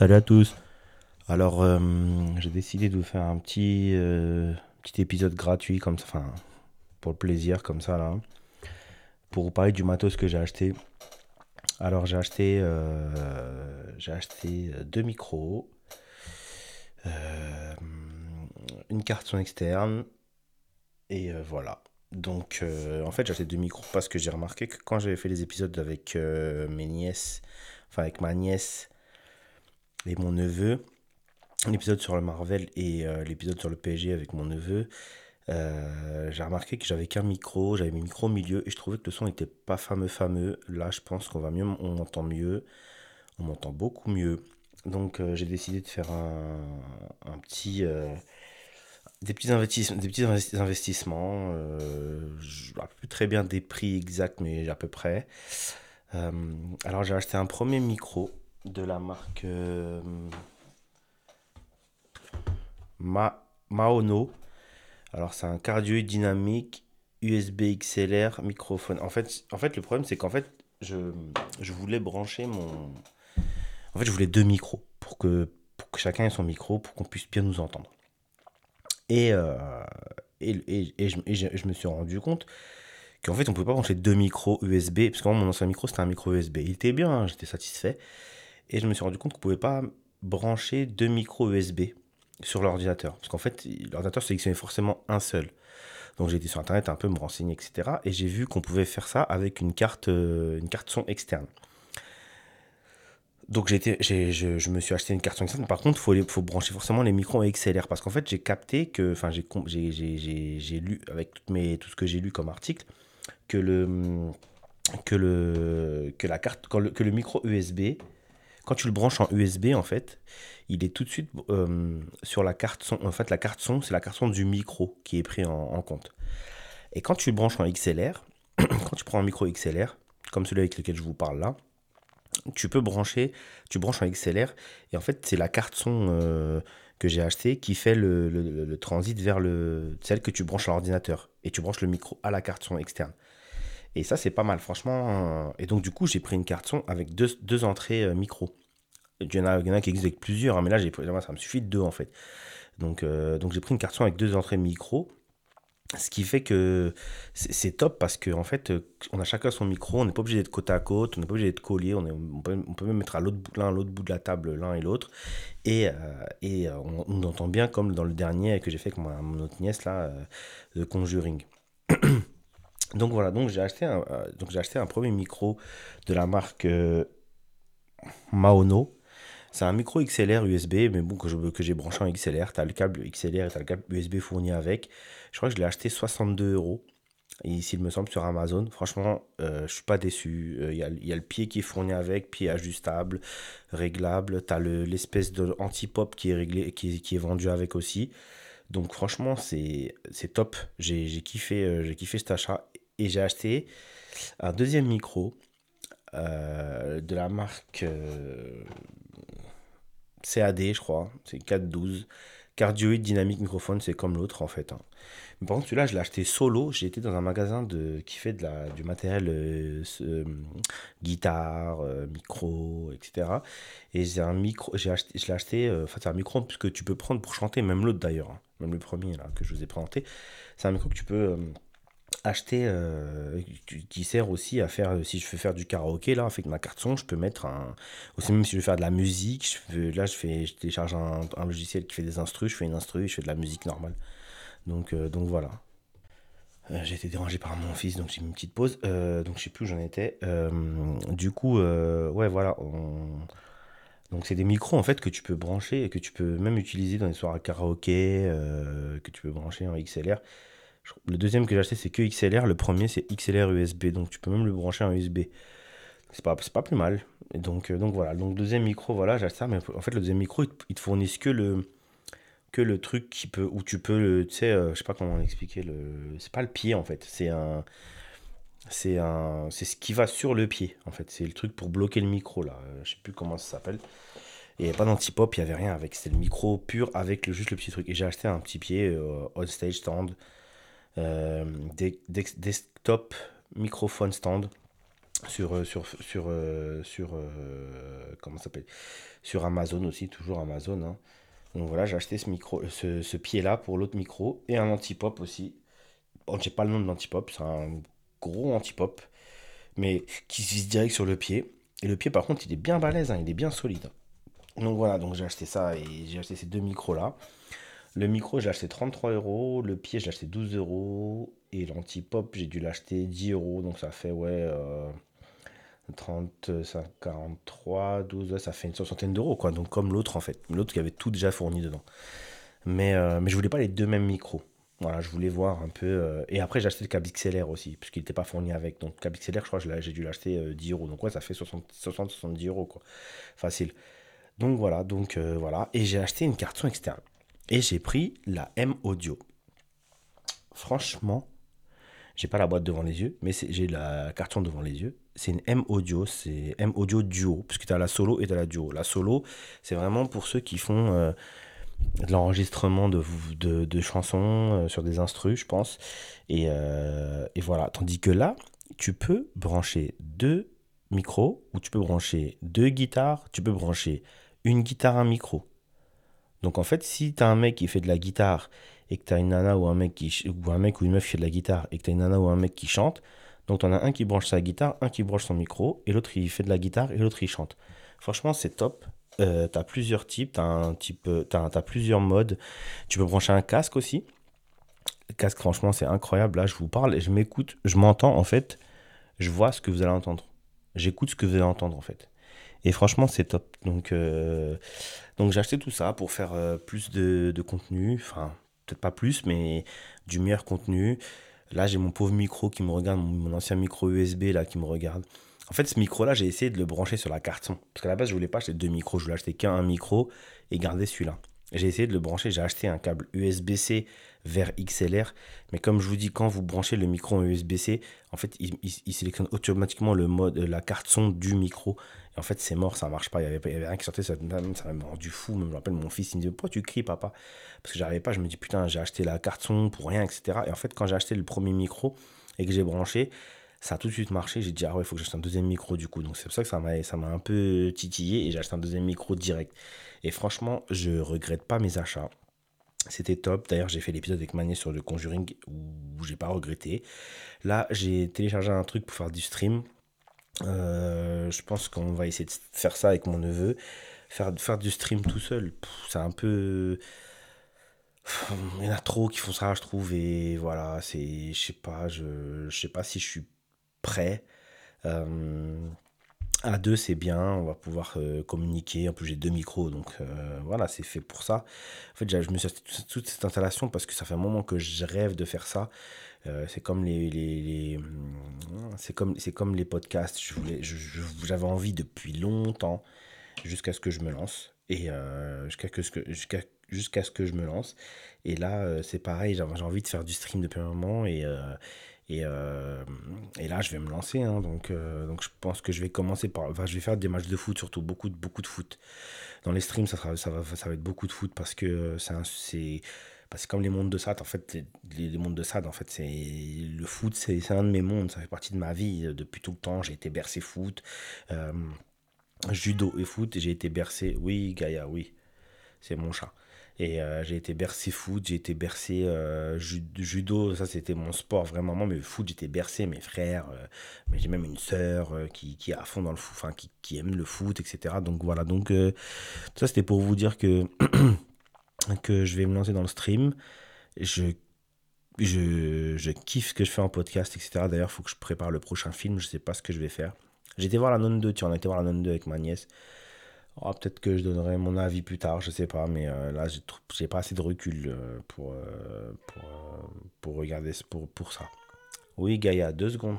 Salut à tous. Alors, euh, j'ai décidé de vous faire un petit, euh, épisode gratuit, comme ça, pour le plaisir, comme ça, pour vous parler du matos que j'ai acheté. Alors, j'ai acheté, euh, acheté deux micros, une carte son externe, et voilà. Donc, en fait, j'ai acheté deux micros parce que j'ai remarqué que quand j'avais fait les épisodes avec mes nièces, enfin, avec ma nièce, et mon neveu, l'épisode sur le Marvel et euh, l'épisode sur le PSG avec mon neveu, euh, j'ai remarqué que j'avais qu'un micro, j'avais mes micros au milieu et je trouvais que le son n'était pas fameux fameux. Là, je pense qu'on va mieux, on m'entend mieux, on m'entend beaucoup mieux. Donc, euh, j'ai décidé de faire un, petit des petits investissements, des petits investissements. je ne plus très bien des prix exacts, mais à peu près. alors j'ai acheté un premier micro de la marque euh, Ma Maono. Alors c'est un cardioïde dynamique USB XLR microphone. En fait, en fait le problème c'est qu'en fait je, je, voulais brancher mon... En fait je voulais deux micros pour que, pour que chacun ait son micro pour qu'on puisse bien nous entendre. Et, euh, et, et, je, je, me suis rendu compte qu'en fait on pouvait pas brancher deux micros USB parce que mon ancien micro c'était un micro USB. Il était bien, hein, j'étais satisfait. Et je me suis rendu compte qu'on ne pouvait pas brancher deux micros USB sur l'ordinateur. Parce qu'en fait, l'ordinateur sélectionnait forcément un seul. Donc j'ai été sur internet un peu me renseigner, etc. Et j'ai vu qu'on pouvait faire ça avec une carte, euh, une carte son externe. Donc j'ai été, je, je, me suis acheté une carte son externe. Par contre, il faut, faut brancher forcément les micros XLR. Parce qu'en fait, j'ai capté que, enfin, j'ai lu avec tout ce que j'ai lu comme article, que le, que le, que la carte, que le micro USB quand tu le branches en USB, en fait, il est tout de suite euh, sur la carte son. En fait, la carte son, c'est la carte son du micro qui est pris en, compte. Et quand tu le branches en XLR, quand tu prends un micro XLR, comme celui avec lequel je vous parle là, tu peux brancher, tu branches en XLR, et en fait, c'est la carte son euh, que j'ai acheté qui fait le, transit vers le, celle que tu branches à l'ordinateur. Et tu branches le micro à la carte son externe. Et ça, c'est pas mal, franchement. Et donc, du coup, j'ai pris une carte son avec deux, entrées euh, micro. Il y, en a, il en qui existent avec plusieurs, hein, mais là, ça me suffit de deux en fait. Donc, euh, donc j'ai pris une carte son avec deux entrées micro. Ce qui fait que c'est top parce qu'en en fait, on a chacun son micro, on n'est pas obligé d'être côte à côte, on n'est pas obligé d'être collé, on, peut, même mettre à l'autre l'un à l'autre bout de la table l'un et l'autre. Et, euh, on, entend bien comme dans le dernier que j'ai fait avec mon autre nièce là, de Conjuring. Donc voilà, donc j'ai acheté, un, euh, donc j'ai acheté un premier micro de la marque euh, Maono. C'est un micro XLR USB, mais bon, que, que j'ai branché en XLR. Tu as le câble XLR et tu as le câble USB fourni avec. Je crois que je l'ai acheté 62 euros. Ici, il me semble, sur Amazon. Franchement, euh, je suis pas déçu. Il y, a, le pied qui est fourni avec, pied ajustable, réglable. Tu as l'espèce de anti-pop qui est, réglé, qui, est vendu avec aussi. Donc franchement, c'est top. J'ai kiffé, j'ai kiffé cet achat et j'ai acheté un deuxième micro euh, de la marque euh, CAD, je crois. C'est 412. Cardioid Dynamic Microphone, c'est comme l'autre en fait. Hein. Mais par contre, celui-là, je l'ai acheté solo. J'ai été dans un magasin de, qui fait de la, du matériel euh, guitare, micro, etc. Et j'ai un micro, j'ai acheté, je l'ai acheté, enfin, c'est un micro que tu peux prendre pour chanter, même l'autre d'ailleurs, hein. même le premier là que je vous ai présenté. C'est un micro que tu peux acheter euh, qui sert aussi à faire si je veux faire du karaoké là avec ma carte son je peux mettre un aussi même si je veux faire de la musique je là je fais je télécharge un, logiciel qui fait des instrus je fais une instru je fais de la musique normale. Donc euh, donc voilà. Euh, j'ai été dérangé par mon fils donc j'ai mis une petite pause. Donc je sais plus où j'en étais. Du coup ouais voilà donc c'est des micros en fait que tu peux brancher et que tu peux même utiliser dans les soirées karaoké que tu peux brancher en XLR le deuxième que j'ai acheté, c'est que XLR. Le premier, c'est XLR USB. Donc, tu peux même le brancher en USB. C'est pas, pas plus mal. Et donc, euh, donc voilà. Donc, deuxième micro, voilà, j'ai acheté ça. Mais en fait, le deuxième micro, ils te fournissent que le, que le truc qui peut, où tu peux, tu sais, euh, je sais pas comment expliquer. Le, c'est pas le pied, en fait. C'est un. C'est un, c'est ce qui va sur le pied, en fait. C'est le truc pour bloquer le micro, là. Euh, je sais plus comment ça s'appelle. Avait pas d'anti-pop, il n'y avait rien avec. C'était le micro pur avec juste le petit truc. Et j'ai acheté un petit pied on stage stand euh, desktop microphone stand. sur, sur, sur, sur, comment s'appelle? Sur Amazon aussi, toujours Amazon. Hein. Donc voilà, j'ai acheté ce, micro, ce, ce pied-là pour l'autre micro et un anti-pop aussi. Bon, j'ai pas le nom de l'anti-pop, c'est un gros anti-pop, mais qui se vise direct sur le pied. Et le pied, par contre, il est bien balèze, hein, il est bien solide. Donc voilà, donc j'ai acheté ça et j'ai acheté ces deux micros-là. Le micro, j'ai acheté 33 euros. Le pied, j'ai acheté 12 euros. Et l'anti-pop, j'ai dû l'acheter 10 euros. Donc ça fait, ouais, 30, 43, 12, ça fait une soixantaine d'euros, quoi. Donc comme l'autre, en fait. L'autre qui avait tout déjà fourni dedans. Mais, euh, mais je voulais pas les deux mêmes micros. Voilà, je voulais voir un peu. Euh, Et après, j'ai acheté le câble XLR aussi, puisqu'il n'était pas fourni avec. Donc, le câble XLR, je crois j'ai dû l'acheter 10 euh, euros. Donc, ouais, ça fait 60-70 euros, quoi. Facile. Donc, voilà. Donc, voilà. Et j'ai acheté une carte externe. Et j'ai pris la M Audio. Franchement, j'ai pas la boîte devant les yeux, mais j'ai la carton devant les yeux. C'est une M Audio, c'est M Audio Duo, puisque tu as la solo et tu as la duo. La solo, c'est vraiment pour ceux qui font euh, de l'enregistrement de, chansons euh, sur des instrus, je pense. Et, euh, et, voilà. Tandis que là, tu peux brancher deux micros, ou tu peux brancher deux guitares, tu peux brancher une guitare, un micro. Donc en fait, si tu as un mec qui fait de la guitare et que tu as une nana ou un mec qui ou un mec ou une meuf qui fait de la guitare et que tu as une nana ou un mec qui chante, donc tu en as un qui branche sa guitare, un qui branche son micro et l'autre il fait de la guitare et l'autre il chante. Franchement, c'est top. Euh, tu as plusieurs types, tu as, as, as, plusieurs modes. Tu peux brancher un casque aussi. Le casque, franchement, c'est incroyable. Là, je vous parle et je m'écoute, je m'entends en fait. Je vois ce que vous allez entendre. J'écoute ce que vous allez entendre en fait. Et franchement, c'est top. Donc, euh, donc j'ai acheté tout ça pour faire euh, plus de, de contenu. Enfin, peut-être pas plus, mais du meilleur contenu. Là, j'ai mon pauvre micro qui me regarde, mon ancien micro USB là qui me regarde. En fait, ce micro-là, j'ai essayé de le brancher sur la carte. Parce qu'à la base, je voulais pas acheter deux micros, je voulais acheter qu'un micro et garder celui-là. J'ai essayé de le brancher, j'ai acheté un câble USB-C vers XLR. Mais comme je vous dis, quand vous branchez le micro en USB-C, en fait, il, sélectionne automatiquement le mode, la carte son du micro. Et en fait, c'est mort, ça marche pas. Il y avait, rien qui sortait, ça, m'a rendu fou. je me rappelle, mon fils, il me dit Pourquoi tu cries, papa? Parce que j'arrivais pas. Je me dis Putain, j'ai acheté la carte son pour rien, etc. Et en fait, quand j'ai acheté le premier micro et que j'ai branché, ça a tout de suite marché. J'ai dit, ah ouais, il faut que j'achète un deuxième micro du coup. Donc c'est pour ça que ça m'a, un peu titillé et j'ai acheté un deuxième micro direct. Et franchement, je regrette pas mes achats. C'était top. D'ailleurs, j'ai fait l'épisode avec Mané sur le Conjuring où j'ai pas regretté. Là, j'ai téléchargé un truc pour faire du stream. Euh, je pense qu'on va essayer de faire ça avec mon neveu. Faire, faire du stream tout seul, c'est un peu. Il y en a trop qui font ça, je trouve. Et voilà, c'est. Je sais pas, je, je sais pas si je suis prêt. Euh, à deux, c'est bien, on va pouvoir euh, communiquer. En plus, j'ai deux micros, donc euh, voilà, c'est fait pour ça. En fait, je me suis acheté toute, cette installation parce que ça fait un moment que je rêve de faire ça. Euh, c'est comme les, les, c'est comme c'est comme les podcasts. Je voulais, j'avais envie depuis longtemps, jusqu'à ce que je me lance et jusqu'à ce que jusqu'à jusqu'à ce que je me lance. Et là, c'est pareil, j'ai envie de faire du stream depuis un moment et et, euh, et, là, je vais me lancer. Hein, donc, euh, donc, je pense que je vais commencer par. Enfin, je vais faire des matchs de foot, surtout beaucoup, beaucoup de foot. Dans les streams, ça, sera, ça, va, ça va être beaucoup de foot parce que c'est. Parce que comme les mondes de SAD, en fait, les, mondes de SAD, en fait, c'est le foot, c'est un de mes mondes, ça fait partie de ma vie depuis tout le temps. J'ai été bercé foot, euh, judo et foot, j'ai été bercé. Oui, Gaïa, oui, c'est mon chat. Et euh, j'ai été bercé foot, j'ai été bercé euh, judo, ça c'était mon sport vraiment. Mais foot, j'étais bercé, mes frères, euh, mais j'ai même une sœur qui, qui, est à fond dans le foot, enfin qui, qui, aime le foot, etc. Donc voilà, donc ça c'était pour vous dire que, que je vais me lancer dans le stream. Je, je, kiffe ce que je fais en podcast, etc. D'ailleurs, il faut que je prépare le prochain film, je sais pas ce que je vais faire. Été voir la Nonne 2, tu on a été voir la Nonne 2 avec ma nièce. Oh, peut-être que je donnerai mon avis plus tard, je sais pas, mais euh, là, j'ai pas assez de recul euh, pour, euh, pour, pour, regarder pour, pour ça. Oui, Gaïa, deux secondes.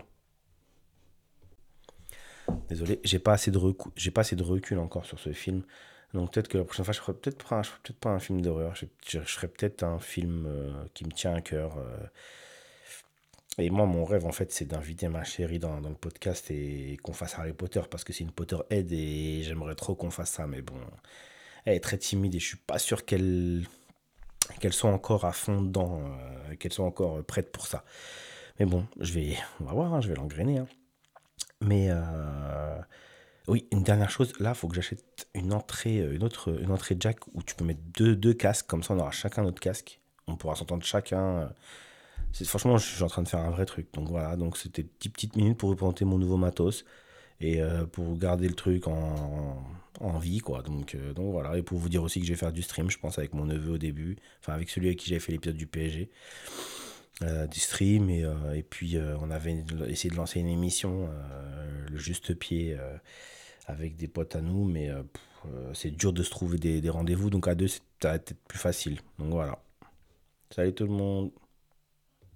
Désolé, j'ai pas assez de pas assez de recul encore sur ce film. Donc peut-être que la prochaine fois, je ferai peut-être pas, peut pas un film d'horreur, je, je, ferai peut-être un film qui me tient à cœur. Et moi, mon rêve, en fait, c'est d'inviter ma chérie dans, le podcast et, qu'on fasse Harry Potter parce que c'est une Potterhead et j'aimerais trop qu'on fasse ça. Mais bon, elle est très timide et je suis pas sûr qu'elle qu'elle soit encore à fond dedans, euh, qu'elle soit encore prête pour ça. Mais bon, je vais, on va voir, hein, je vais l'engrainer. Hein. Mais euh, oui, une dernière chose, là, il faut que j'achète une entrée, une autre, une entrée jack où tu peux mettre deux, deux casques, comme ça on aura chacun notre casque. On pourra s'entendre chacun. Franchement, je suis en train de faire un vrai truc. Donc voilà, donc c'était 10 petites minutes pour vous présenter mon nouveau matos et euh, pour garder le truc en, vie, quoi. Donc, euh, donc voilà, et pour vous dire aussi que je vais faire du stream, je pense, avec mon neveu au début, enfin avec celui avec qui j'avais fait l'épisode du PSG. Euh, du stream et, puis on avait essayé de lancer une émission le juste pied avec des potes à nous. Mais c'est dur de se trouver des, des rendez-vous. Donc à deux c'est peut-être plus facile. Donc voilà. Salut tout le monde